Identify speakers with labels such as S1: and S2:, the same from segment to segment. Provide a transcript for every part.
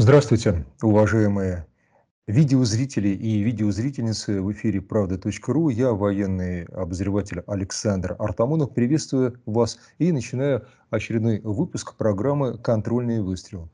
S1: Здравствуйте, уважаемые видеозрители и видеозрительницы в эфире «Правда.ру». Я, военный обозреватель Александр Артамонов, приветствую вас и начинаю очередной выпуск программы «Контрольный выстрел».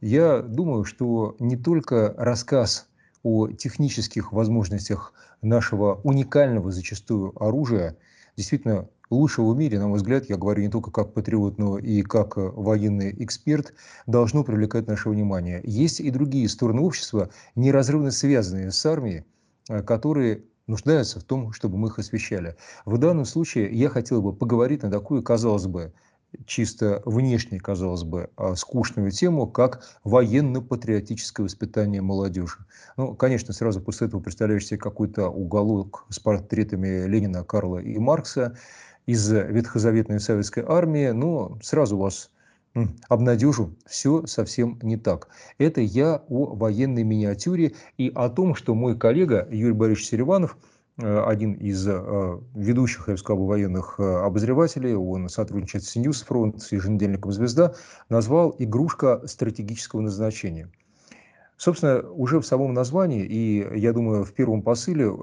S1: Я думаю, что не только рассказ о технических возможностях нашего уникального зачастую оружия действительно лучшего в мире, на мой взгляд, я говорю не только как патриот, но и как э, военный эксперт, должно привлекать наше внимание. Есть и другие стороны общества, неразрывно связанные с армией, э, которые нуждаются в том, чтобы мы их освещали. В данном случае я хотел бы поговорить на такую, казалось бы, чисто внешне, казалось бы, а, скучную тему, как военно-патриотическое воспитание молодежи. Ну, конечно, сразу после этого представляешь себе какой-то уголок с портретами Ленина, Карла и Маркса, из ветхозаветной советской армии, но сразу вас обнадежу, все совсем не так. Это я о военной миниатюре и о том, что мой коллега Юрий Борисович Селиванов, э, один из э, ведущих, я бы сказал, военных э, обозревателей, он сотрудничает с News Front, с еженедельником «Звезда», назвал «игрушка стратегического назначения». Собственно, уже в самом названии, и я думаю, в первом посыле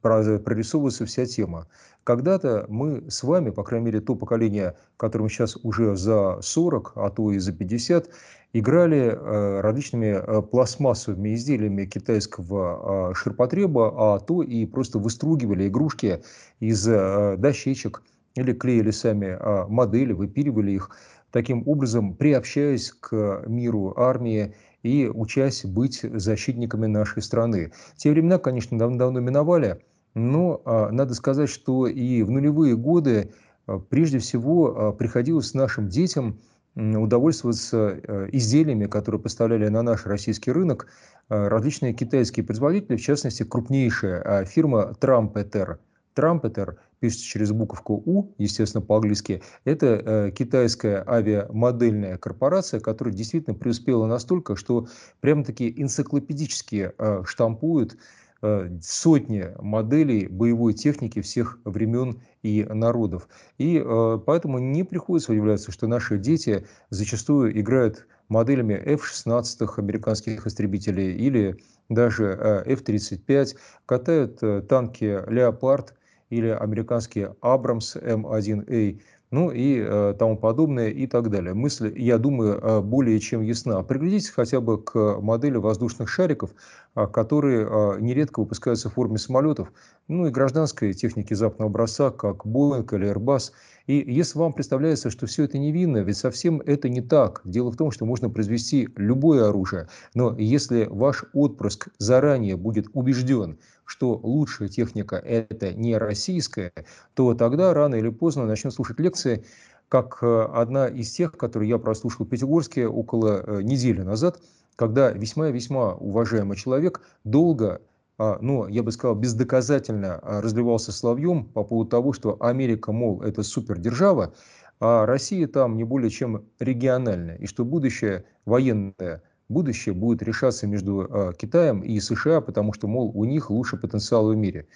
S1: прорисовывается вся тема. Когда-то мы с вами, по крайней мере, то поколение, которым сейчас уже за 40, а то и за 50, играли э, различными э, пластмассовыми изделиями китайского э, ширпотреба, а то и просто выстругивали игрушки из дощечек или клеили сами модели, выпиливали их, таким образом приобщаясь к миру армии и учась быть защитниками нашей страны. Те времена, конечно, давно-давно миновали, но а, надо сказать, что и в нулевые годы а, прежде всего а, приходилось нашим детям удовольствоваться э, изделиями, которые поставляли на наш российский рынок различные китайские производители, в частности, крупнейшая фирма Трампетер. Трампетер пишется через буковку У, естественно, по-английски, это э, китайская авиамодельная корпорация, которая действительно преуспела настолько, что прямо-таки энциклопедически э, штампуют э, сотни моделей боевой техники всех времен и народов. И э, поэтому не приходится удивляться, что наши дети зачастую играют моделями F-16 американских истребителей или даже э, F-35, катают э, танки «Леопард», или американские Абрамс М1А, ну и э, тому подобное и так далее. Мысль, я думаю, э, более чем ясна. Приглядитесь хотя бы к модели воздушных шариков, э, которые э, нередко выпускаются в форме самолетов, ну и гражданской техники западного образца, как Boeing или Airbus. И если вам представляется, что все это невинно, ведь совсем это не так. Дело в том, что можно произвести любое оружие, но если ваш отпрыск заранее будет убежден, что лучшая техника это не российская, то тогда рано или поздно начнет слушать лекции, как э, одна из тех, которые я прослушал в Пятигорске около э, недели назад, когда весьма-весьма уважаемый человек долго ну, я бы сказал, бездоказательно а, разливался словьем по поводу того, что Америка, мол, это супердержава, а Россия там не более чем региональная, и что будущее военное будущее будет решаться между э, Китаем и США, потому что, мол, у них лучший потенциал в мире.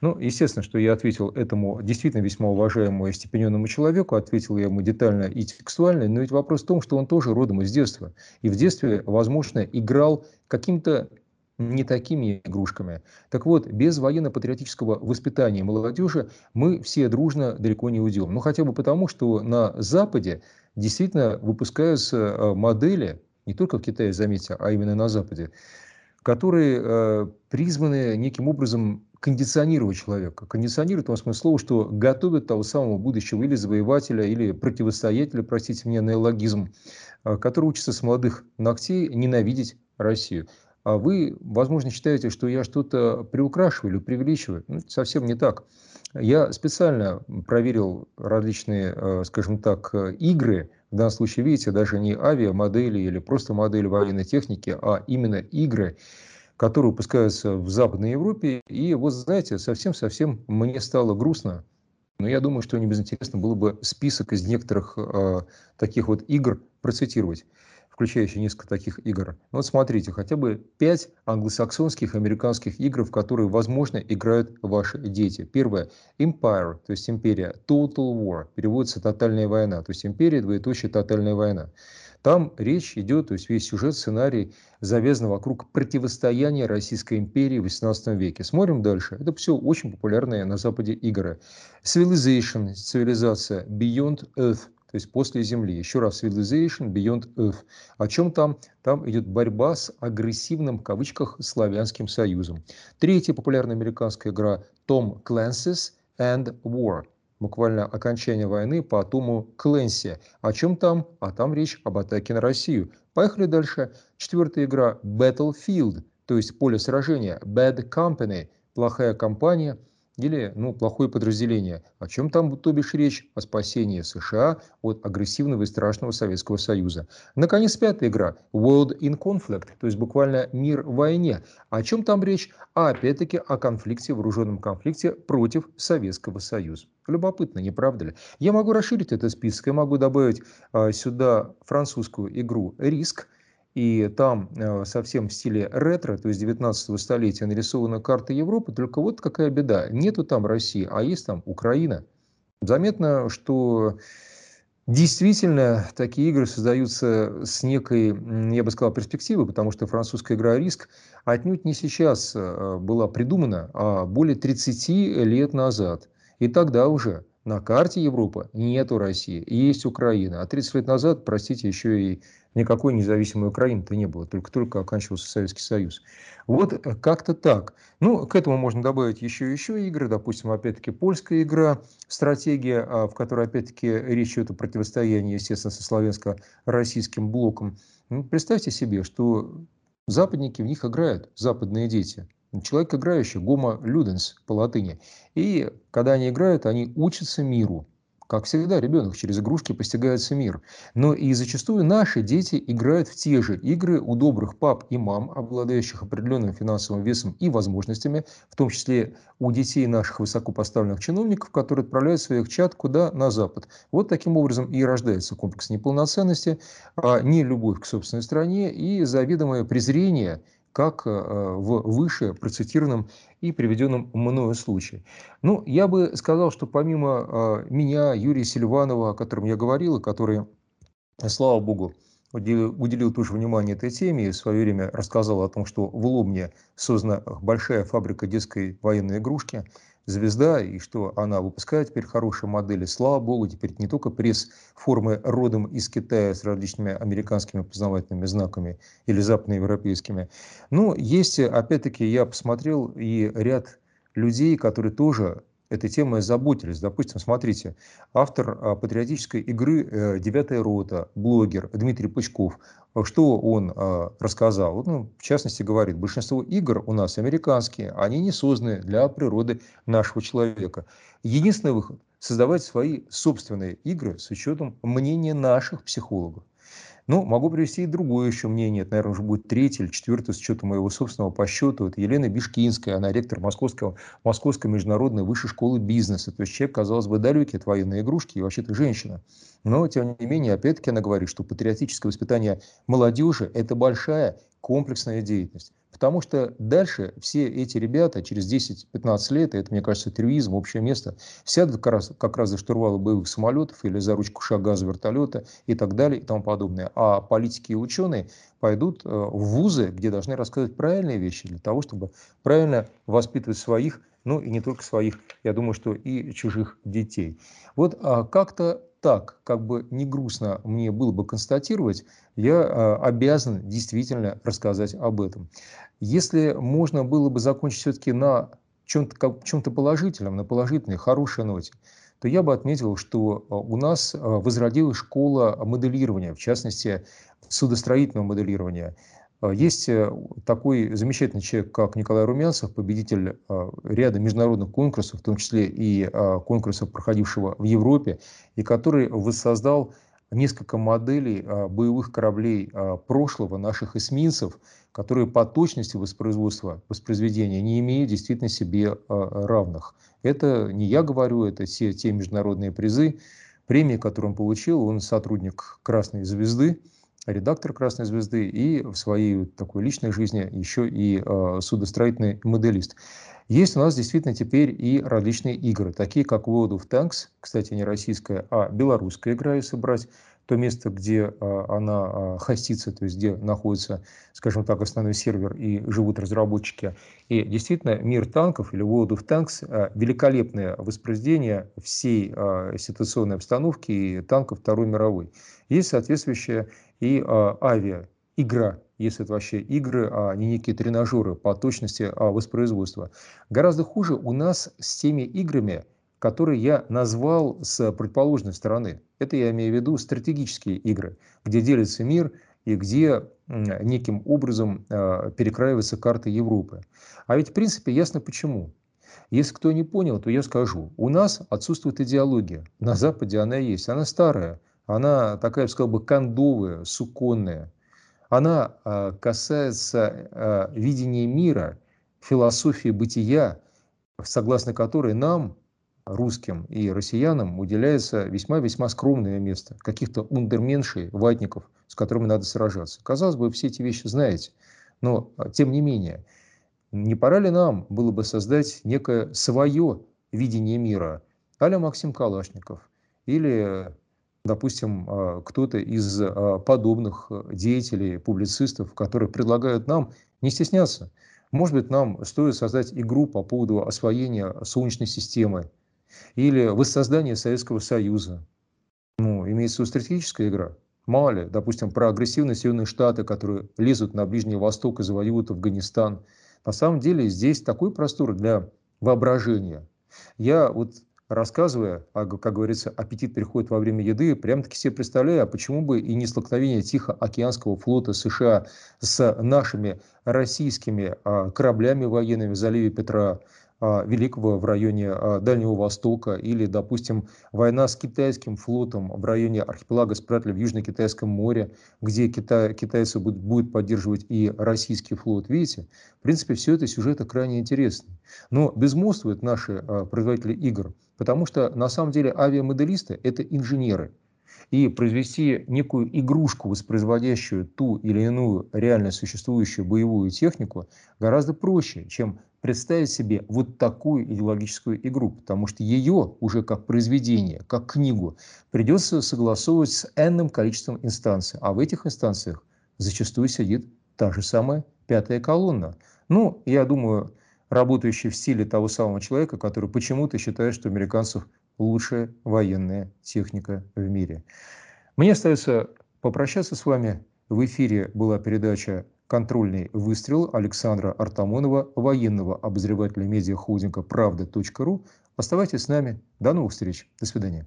S1: Ну, естественно, что я ответил этому действительно весьма уважаемому и степененному человеку, ответил я ему детально и текстуально, но ведь вопрос в том, что он тоже родом из детства. И в детстве, возможно, играл каким-то не такими игрушками. Так вот, без военно-патриотического воспитания молодежи мы все дружно далеко не уйдем. Ну, хотя бы потому, что на Западе действительно выпускаются э, модели, не только в Китае, заметьте, а именно на Западе, которые э, призваны неким образом кондиционировать человека. Кондиционируют в том смысле слова, что готовят того самого будущего или завоевателя, или противостоятеля, простите меня, неологизм, э, который учится с молодых ногтей ненавидеть Россию. А вы, возможно, считаете, что я что-то приукрашиваю или преувеличиваю. Ну, совсем не так. Я специально проверил различные, э, скажем так, э, игры, в данном случае, видите, даже не авиамодели или просто модели военной техники, а именно игры, которые выпускаются в Западной Европе. И вот, знаете, совсем-совсем мне стало грустно. Но я думаю, что не безинтересно было бы список из некоторых э, таких вот игр процитировать включающий несколько таких игр. Ну, вот смотрите, хотя бы пять англосаксонских, американских игр, в которые, возможно, играют ваши дети. Первое – Empire, то есть империя. Total War, переводится «тотальная война», то есть империя, двоеточие, тотальная война. Там речь идет, то есть весь сюжет, сценарий завязан вокруг противостояния Российской империи в XVIII веке. Смотрим дальше. Это все очень популярные на Западе игры. Civilization, цивилизация, Beyond Earth, то есть после Земли. Еще раз, Civilization Beyond Earth. О чем там? Там идет борьба с агрессивным, в кавычках, славянским союзом. Третья популярная американская игра Tom Clancy's and War. Буквально окончание войны по Тому Кленси. О чем там? А там речь об атаке на Россию. Поехали дальше. Четвертая игра Battlefield, то есть поле сражения. Bad Company, плохая компания – или ну, плохое подразделение. О чем там, то бишь, речь? О спасении США от агрессивного и страшного Советского Союза. Наконец, пятая игра World in Conflict, то есть буквально мир в войне. О чем там речь? А опять-таки о конфликте, вооруженном конфликте против Советского Союза. Любопытно, не правда ли? Я могу расширить этот список, я могу добавить а, сюда французскую игру «Риск», и там э, совсем в стиле ретро, то есть 19 столетия, нарисована карта Европы, только вот какая беда, нету там России, а есть там Украина. Заметно, что действительно такие игры создаются с некой, я бы сказал, перспективой, потому что французская игра «Риск» отнюдь не сейчас э, была придумана, а более 30 лет назад. И тогда уже на карте Европы нету России, есть Украина. А 30 лет назад, простите, еще и никакой независимой Украины-то не было, только-только оканчивался Советский Союз. Вот э, как-то так. Ну, к этому можно добавить еще и еще игры, допустим, опять-таки польская игра, стратегия, а, в которой опять-таки речь идет о противостоянии, естественно, со славянско-российским блоком. Ну, представьте себе, что западники в них играют, западные дети. Человек играющий, гомо люденс по латыни. И когда они играют, они учатся миру. Как всегда, ребенок через игрушки постигается мир. Но и зачастую наши дети играют в те же игры у добрых пап и мам, обладающих определенным финансовым весом и возможностями, в том числе у детей наших высокопоставленных чиновников, которые отправляют своих чат куда? На Запад. Вот таким образом и рождается комплекс неполноценности, а не любовь к собственной стране и заведомое презрение как э, в выше процитированном и приведенном мною случае. Ну, я бы сказал, что помимо э, меня, Юрия Сильванова, о котором я говорил, и который, слава богу, уделил тоже внимание этой теме и в свое время рассказал о том, что в Лобне создана большая фабрика детской военной игрушки – звезда, и что она выпускает теперь хорошие модели. Слава богу, теперь не только пресс-формы родом из Китая с различными американскими познавательными знаками или западноевропейскими. Но есть, опять-таки, я посмотрел и ряд людей, которые тоже этой темой заботились. Допустим, смотрите, автор а, патриотической игры э, «Девятая рота», блогер Дмитрий Пучков, что он а, рассказал? Ну, в частности, говорит, большинство игр у нас американские, они не созданы для природы нашего человека. Единственный выход – создавать свои собственные игры с учетом мнения наших психологов. Ну, могу привести и другое еще мнение. Это, наверное, уже будет третье или четвертое с учетом моего собственного по счету. Это Елена Бишкинская, она ректор Московского, Московской международной высшей школы бизнеса. То есть человек, казалось бы, далекий от военной игрушки и вообще-то женщина. Но, тем не менее, опять-таки она говорит, что патриотическое воспитание молодежи – это большая комплексная деятельность. Потому что дальше все эти ребята через 10-15 лет, и это, мне кажется, трюизм, общее место, сядут как раз, как раз за штурвалы боевых самолетов или за ручку шагаза вертолета и так далее и тому подобное. А политики и ученые пойдут э, в вузы, где должны рассказывать правильные вещи для того, чтобы правильно воспитывать своих, ну и не только своих, я думаю, что и чужих детей. Вот а, как-то так, как бы не грустно мне было бы констатировать, я э, обязан действительно рассказать об этом. Если можно было бы закончить все-таки на чем-то чем положительном, на положительной, хорошей ноте, то я бы отметил, что э, у нас э, возродилась школа моделирования, в частности, судостроительного моделирования. Э, есть такой замечательный человек, как Николай Румянцев, победитель ряда международных конкурсов, в том числе и конкурсов, проходившего в Европе, и который воссоздал несколько моделей боевых кораблей прошлого наших эсминцев, которые по точности воспроизводства, воспроизведения не имеют действительно себе а, равных. Это не я говорю, это все те международные призы, премии, которые он получил. Он сотрудник «Красной звезды», редактор «Красной звезды» и в своей такой личной жизни еще и э, судостроительный моделист. Есть у нас действительно теперь и различные игры, такие как World of Tanks, кстати, не российская, а белорусская игра, если брать то место, где а, она а, хостится, то есть где находится, скажем так, основной сервер и живут разработчики. И действительно, мир танков или World of Tanks а, – великолепное воспроизведение всей ситуационной обстановки и танков Второй мировой. Есть соответствующая и авиа игра, если это вообще игры, а не некие тренажеры по точности воспроизводства. Гораздо хуже у нас с теми играми, которые я назвал с предположенной стороны. Это я имею в виду стратегические игры, где делится мир и где неким образом э, перекраивается карта Европы. А ведь в принципе ясно почему. Если кто не понял, то я скажу. У нас отсутствует идеология. На Западе она есть. Она старая. Она такая, я бы сказал бы, кондовая, суконная. Она э, касается э, видения мира, философии бытия, согласно которой нам, русским и россиянам уделяется весьма-весьма скромное место, каких-то ундерменшей, ватников, с которыми надо сражаться. Казалось бы, все эти вещи знаете, но а, тем не менее, не пора ли нам было бы создать некое свое видение мира, а Максим Калашников или, допустим, а, кто-то из а, подобных деятелей, публицистов, которые предлагают нам не стесняться. Может быть, нам стоит создать игру по поводу освоения Солнечной системы, или воссоздание Советского Союза. Ну, имеется в виду стратегическая игра. Мало допустим, про агрессивные Соединенные Штаты, которые лезут на Ближний Восток и завоюют Афганистан. На самом деле здесь такой простор для воображения. Я вот рассказывая, а, как говорится, аппетит приходит во время еды, прям-таки себе представляю, а почему бы и не столкновение Тихоокеанского флота США с нашими российскими а, кораблями военными в заливе Петра, великого в районе а, Дальнего Востока или, допустим, война с китайским флотом в районе архипелага Спратля в Южно-Китайском море, где Китай, китайцы будут, будут поддерживать и российский флот. Видите, в принципе, все это сюжеты крайне интересные. Но безмолвствуют наши а, производители игр, потому что на самом деле авиамоделисты – это инженеры – и произвести некую игрушку, воспроизводящую ту или иную реально существующую боевую технику, гораздо проще, чем представить себе вот такую идеологическую игру, потому что ее уже как произведение, как книгу придется согласовывать с энным количеством инстанций, а в этих инстанциях зачастую сидит та же самая пятая колонна. Ну, я думаю, работающий в стиле того самого человека, который почему-то считает, что американцев лучшая военная техника в мире. Мне остается попрощаться с вами. В эфире была передача «Контрольный выстрел» Александра Артамонова, военного обозревателя медиахолдинга «Правда.ру». Оставайтесь с нами. До новых встреч. До свидания.